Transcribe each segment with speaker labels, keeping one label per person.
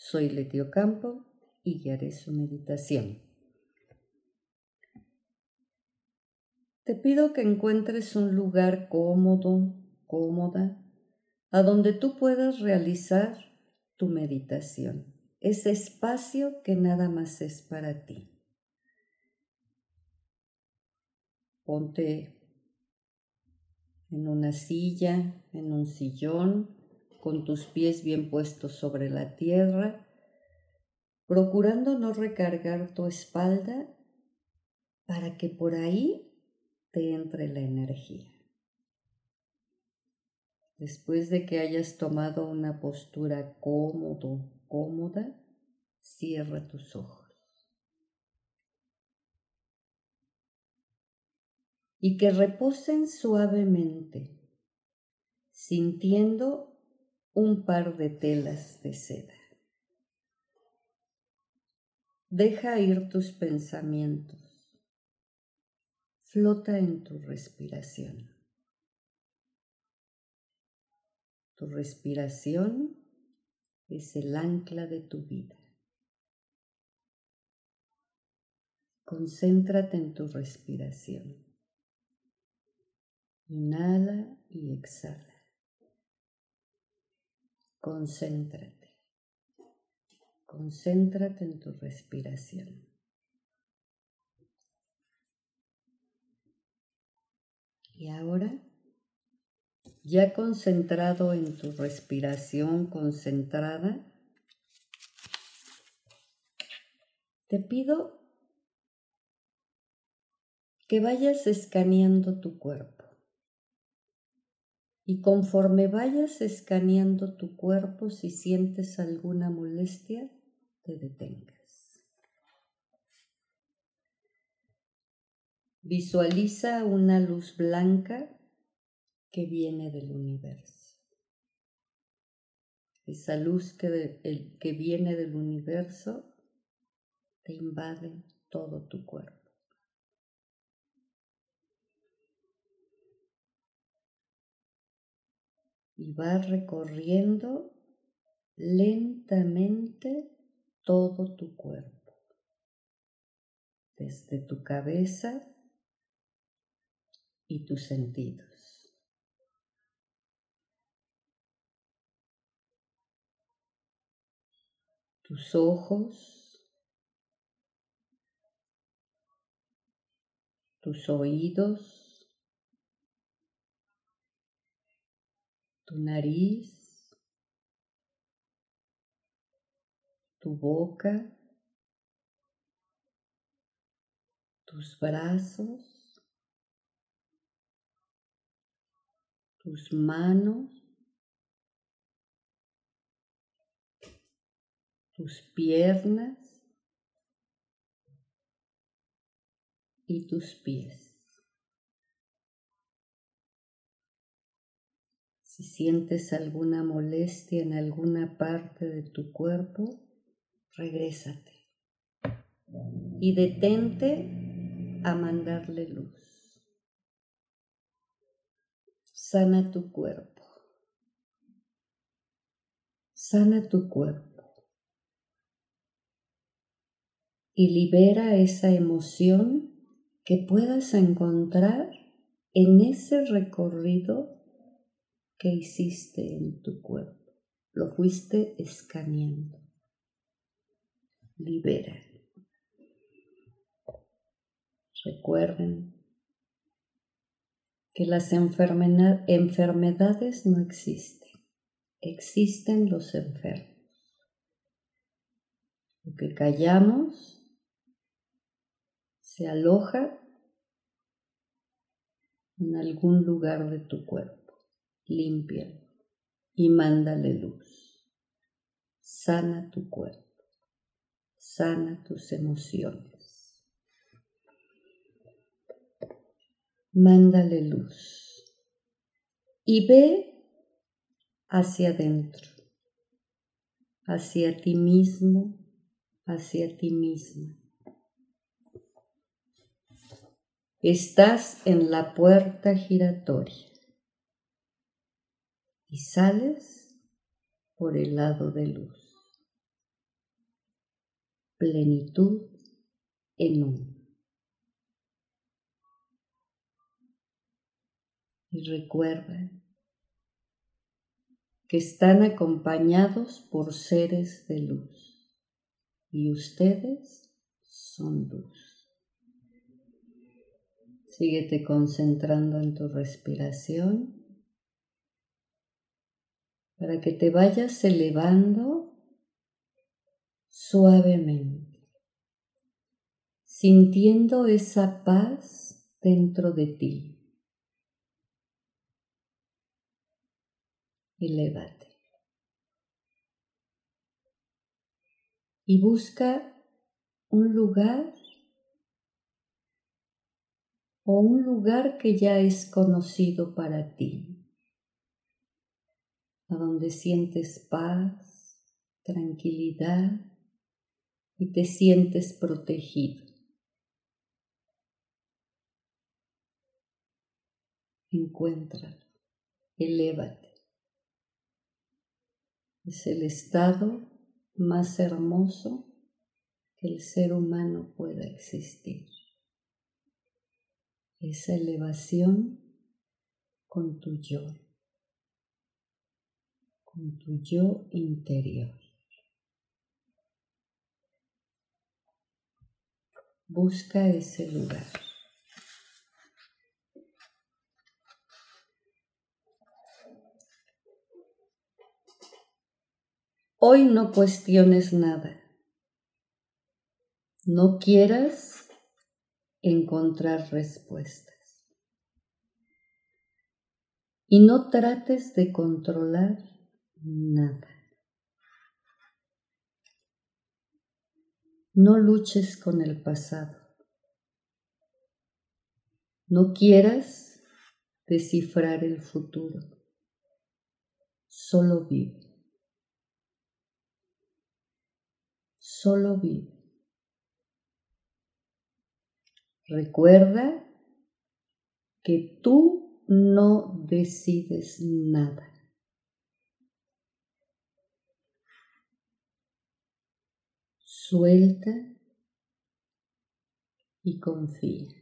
Speaker 1: Soy Letio Campo y guiaré su meditación. Te pido que encuentres un lugar cómodo, cómoda, a donde tú puedas realizar tu meditación, ese espacio que nada más es para ti. Ponte en una silla, en un sillón, con tus pies bien puestos sobre la tierra, procurando no recargar tu espalda para que por ahí te entre la energía. Después de que hayas tomado una postura cómodo, cómoda, cierra tus ojos. y que reposen suavemente, sintiendo un par de telas de seda. Deja ir tus pensamientos. Flota en tu respiración. Tu respiración es el ancla de tu vida. Concéntrate en tu respiración. Inhala y exhala. Concéntrate. Concéntrate en tu respiración. Y ahora, ya concentrado en tu respiración concentrada, te pido que vayas escaneando tu cuerpo. Y conforme vayas escaneando tu cuerpo, si sientes alguna molestia, te detengas. Visualiza una luz blanca que viene del universo. Esa luz que, que viene del universo te invade todo tu cuerpo. Y va recorriendo lentamente todo tu cuerpo, desde tu cabeza y tus sentidos. Tus ojos, tus oídos, tu nariz, tu boca, tus brazos, tus manos, tus piernas y tus pies. Si sientes alguna molestia en alguna parte de tu cuerpo, regrésate y detente a mandarle luz. Sana tu cuerpo. Sana tu cuerpo. Y libera esa emoción que puedas encontrar en ese recorrido que hiciste en tu cuerpo. Lo fuiste escaneando. Libera. Recuerden que las enfermedades no existen. Existen los enfermos. Lo que callamos se aloja en algún lugar de tu cuerpo limpia y mándale luz. sana tu cuerpo, sana tus emociones. Mándale luz y ve hacia adentro, hacia ti mismo, hacia ti misma. Estás en la puerta giratoria y sales por el lado de luz. Plenitud en uno. Y recuerda que están acompañados por seres de luz y ustedes son luz. Síguete concentrando en tu respiración para que te vayas elevando suavemente, sintiendo esa paz dentro de ti. Elévate. Y busca un lugar o un lugar que ya es conocido para ti a donde sientes paz, tranquilidad y te sientes protegido. Encuéntralo, elévate. Es el estado más hermoso que el ser humano pueda existir. Esa elevación con tu yo tu yo interior. Busca ese lugar. Hoy no cuestiones nada. No quieras encontrar respuestas. Y no trates de controlar nada. No luches con el pasado. No quieras descifrar el futuro. Solo vive. Solo vive. Recuerda que tú no decides nada. Suelta y confía.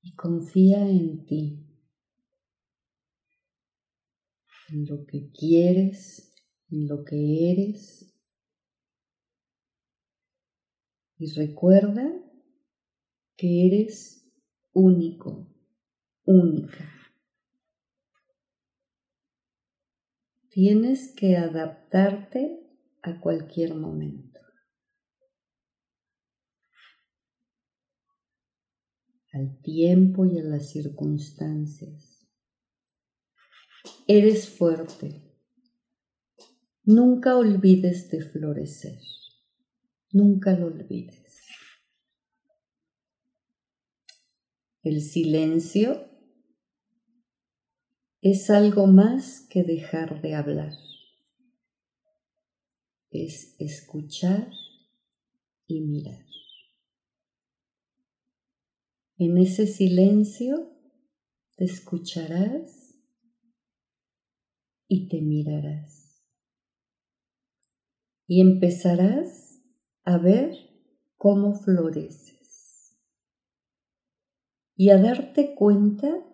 Speaker 1: Y confía en ti, en lo que quieres, en lo que eres. Y recuerda que eres único, única. Tienes que adaptarte a cualquier momento. al tiempo y a las circunstancias. Eres fuerte. Nunca olvides de florecer. Nunca lo olvides. El silencio es algo más que dejar de hablar es escuchar y mirar. En ese silencio te escucharás y te mirarás. Y empezarás a ver cómo floreces y a darte cuenta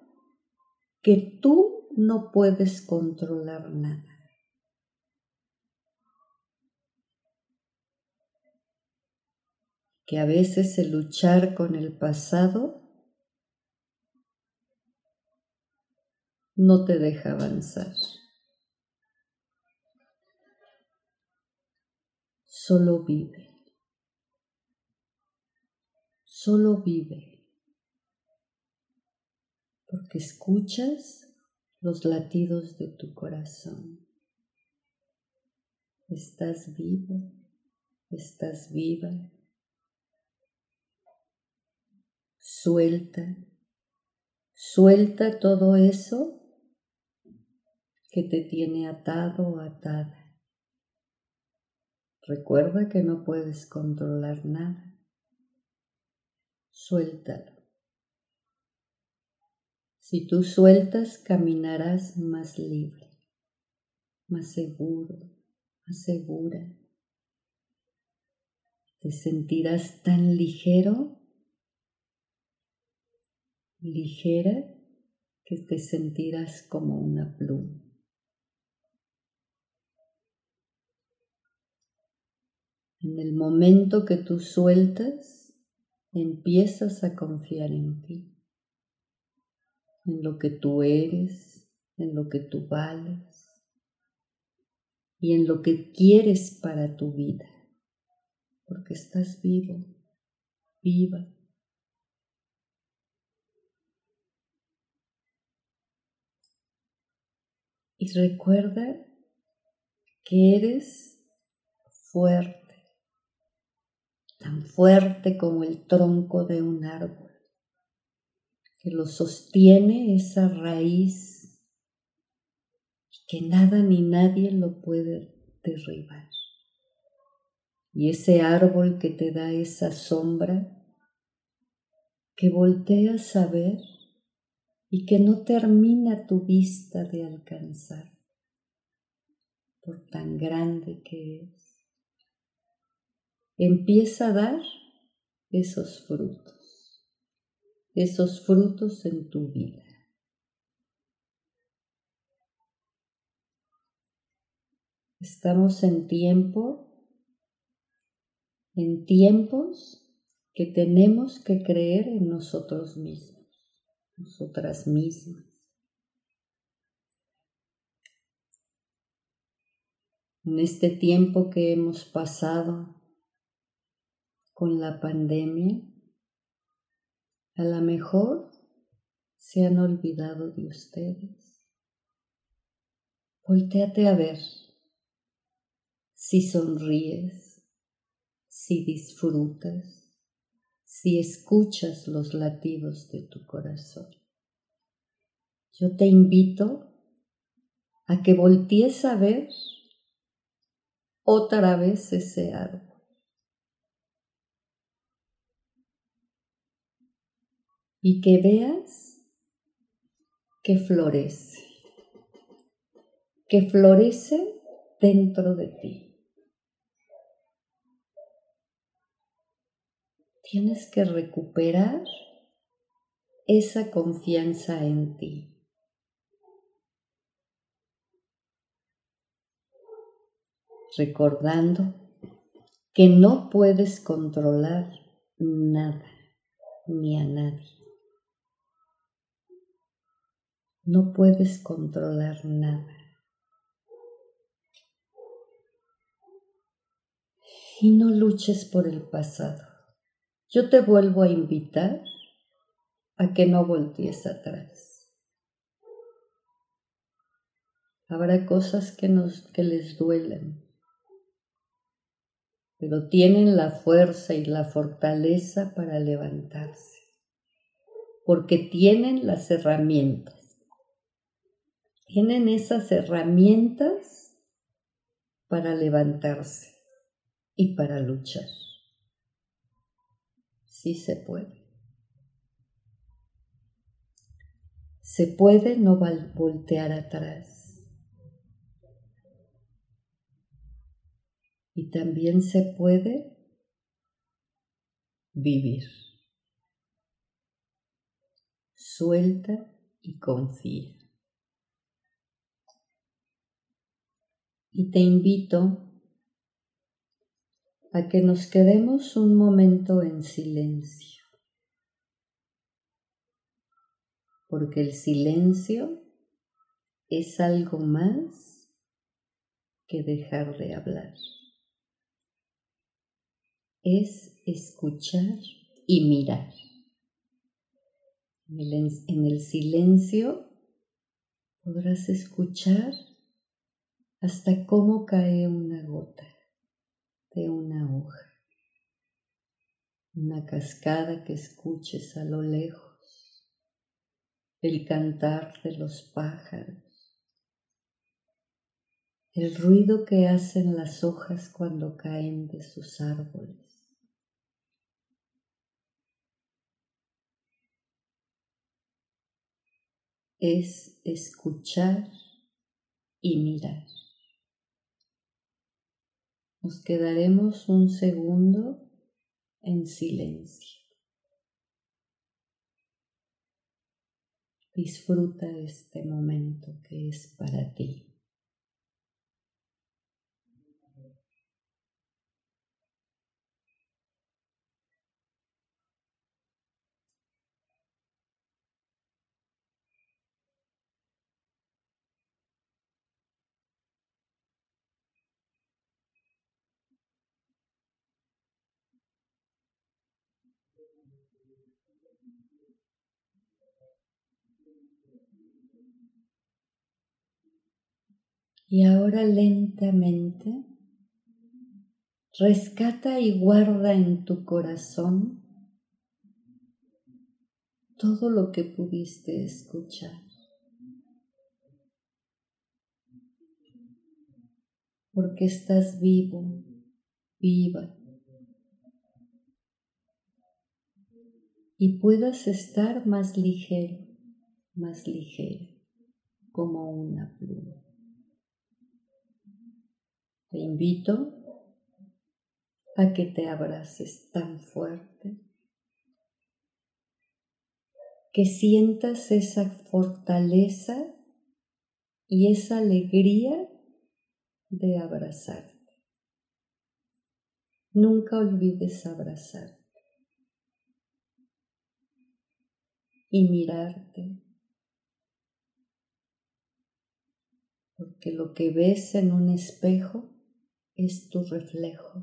Speaker 1: que tú no puedes controlar nada. Que a veces el luchar con el pasado no te deja avanzar. Solo vive. Solo vive. Porque escuchas los latidos de tu corazón. estás vivo, estás viva. Suelta, suelta todo eso que te tiene atado o atada. Recuerda que no puedes controlar nada. Suéltalo. Si tú sueltas, caminarás más libre, más seguro, más segura. Te sentirás tan ligero, ligera, que te sentirás como una pluma. En el momento que tú sueltas, empiezas a confiar en ti, en lo que tú eres, en lo que tú vales y en lo que quieres para tu vida, porque estás vivo, viva. Y recuerda que eres fuerte tan fuerte como el tronco de un árbol, que lo sostiene esa raíz y que nada ni nadie lo puede derribar. Y ese árbol que te da esa sombra, que volteas a ver y que no termina tu vista de alcanzar por tan grande que es empieza a dar esos frutos, esos frutos en tu vida. Estamos en tiempo, en tiempos que tenemos que creer en nosotros mismos, nosotras mismas. En este tiempo que hemos pasado con la pandemia, a lo mejor se han olvidado de ustedes. Voltéate a ver si sonríes, si disfrutas, si escuchas los latidos de tu corazón. Yo te invito a que voltees a ver otra vez ese árbol y que veas que florece, que florece dentro de ti. Tienes que recuperar esa confianza en ti. Recordando que no puedes controlar nada ni a nadie. No puedes controlar nada. Y no luches por el pasado. Yo te vuelvo a invitar a que no voltees atrás. Habrá cosas que, nos, que les duelen, pero tienen la fuerza y la fortaleza para levantarse, porque tienen las herramientas tienen esas herramientas para levantarse y para luchar. Sí se puede. Se puede no voltear atrás. Y también se puede vivir. Suelta y confía. y te invito a que nos quedemos un momento en silencio, porque el silencio es algo más que dejar de hablar. Es escuchar y mirar. En el, silencio podrás escuchar hasta cómo cae una gota de una hoja, una cascada que escuches a lo lejos, el cantar de los pájaros, el ruido que hacen las hojas cuando caen de sus árboles. Es escuchar y mirar. Nos quedaremos un segundo en silencio. Disfruta este momento que es para ti. Y ahora lentamente rescata y guarda en tu corazón todo lo que pudiste escuchar. Porque estás vivo, viva. Y puedas estar más ligero, más ligera, como una pluma. Te invito a que te abraces tan fuerte que sientas esa fortaleza y esa alegría de abrazarte. Nunca olvides abrazarte y mirarte porque lo que ves en un espejo es tu reflejo.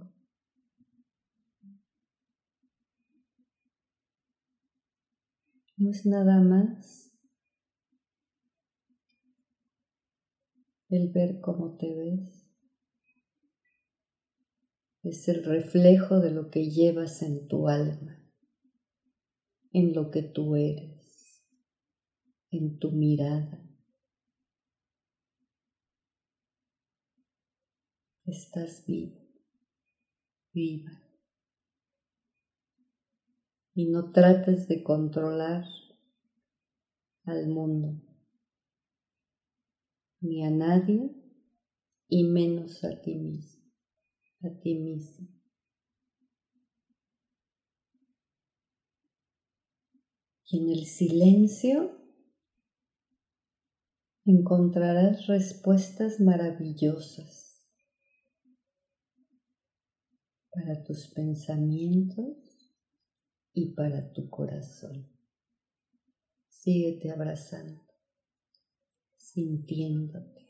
Speaker 1: No es nada más el ver cómo te ves. Es el reflejo de lo que llevas en tu alma, en lo que tú eres, en tu mirada. Estás vivo, viva. Y no trates de controlar al mundo, ni a nadie, y menos a ti mismo, a ti mismo. Y en el silencio encontrarás respuestas maravillosas para tus pensamientos y para tu corazón. Síguete abrazando, sintiéndote.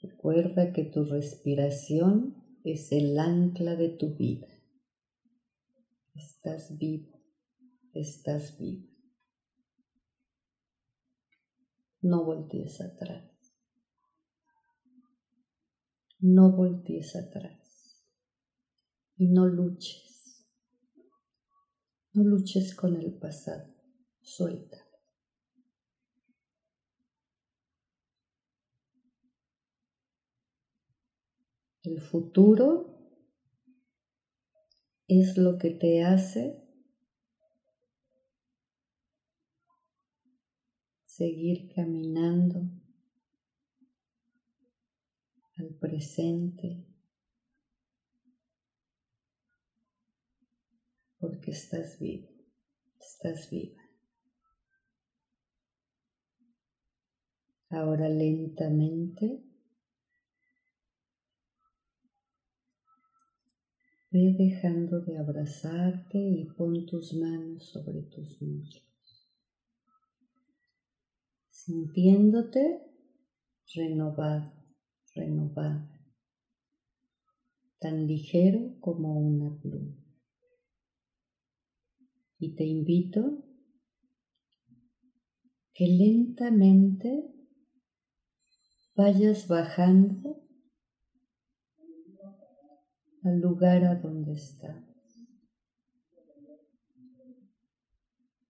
Speaker 1: Recuerda que tu respiración es el ancla de tu vida. Estás vivo estás vivo. No voltees atrás. No voltees atrás. Y no luches. No luches con el pasado. Suelta. El futuro es lo que te hace seguir caminando al presente porque estás vivo, estás viva. Ahora lentamente ve dejando de abrazarte y pon tus manos sobre tus muslos sintiéndote renovado, renovada, tan ligero como una pluma. Y te invito que lentamente vayas bajando al lugar a donde estás.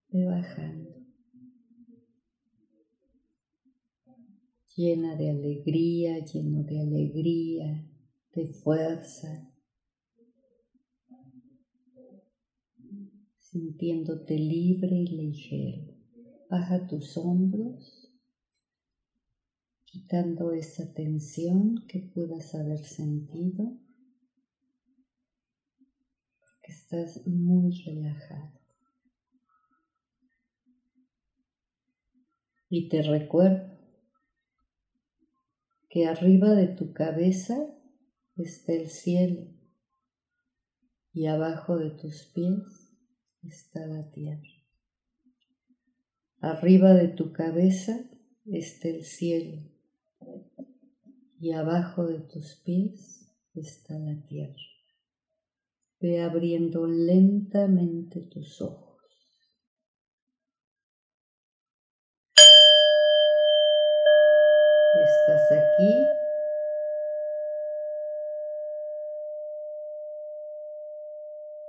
Speaker 1: Ve. Llena de alegría, lleno de alegría, de fuerza. Sintiéndote libre y ligero. Baja tus hombros, quitando esa tensión que puedas haber sentido que estás muy relajado. Y te recuerdo que arriba de tu cabeza está el cielo y abajo de tus pies está la tierra. Arriba de tu cabeza está el cielo y abajo de tus pies está la tierra. Ve abriendo lentamente tus ojos. Estás aquí.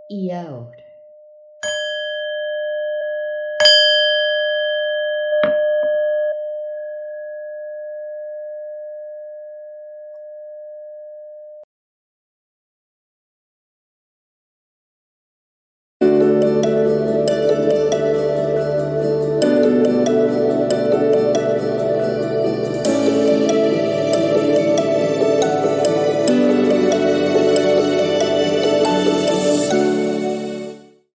Speaker 1: Y ahora.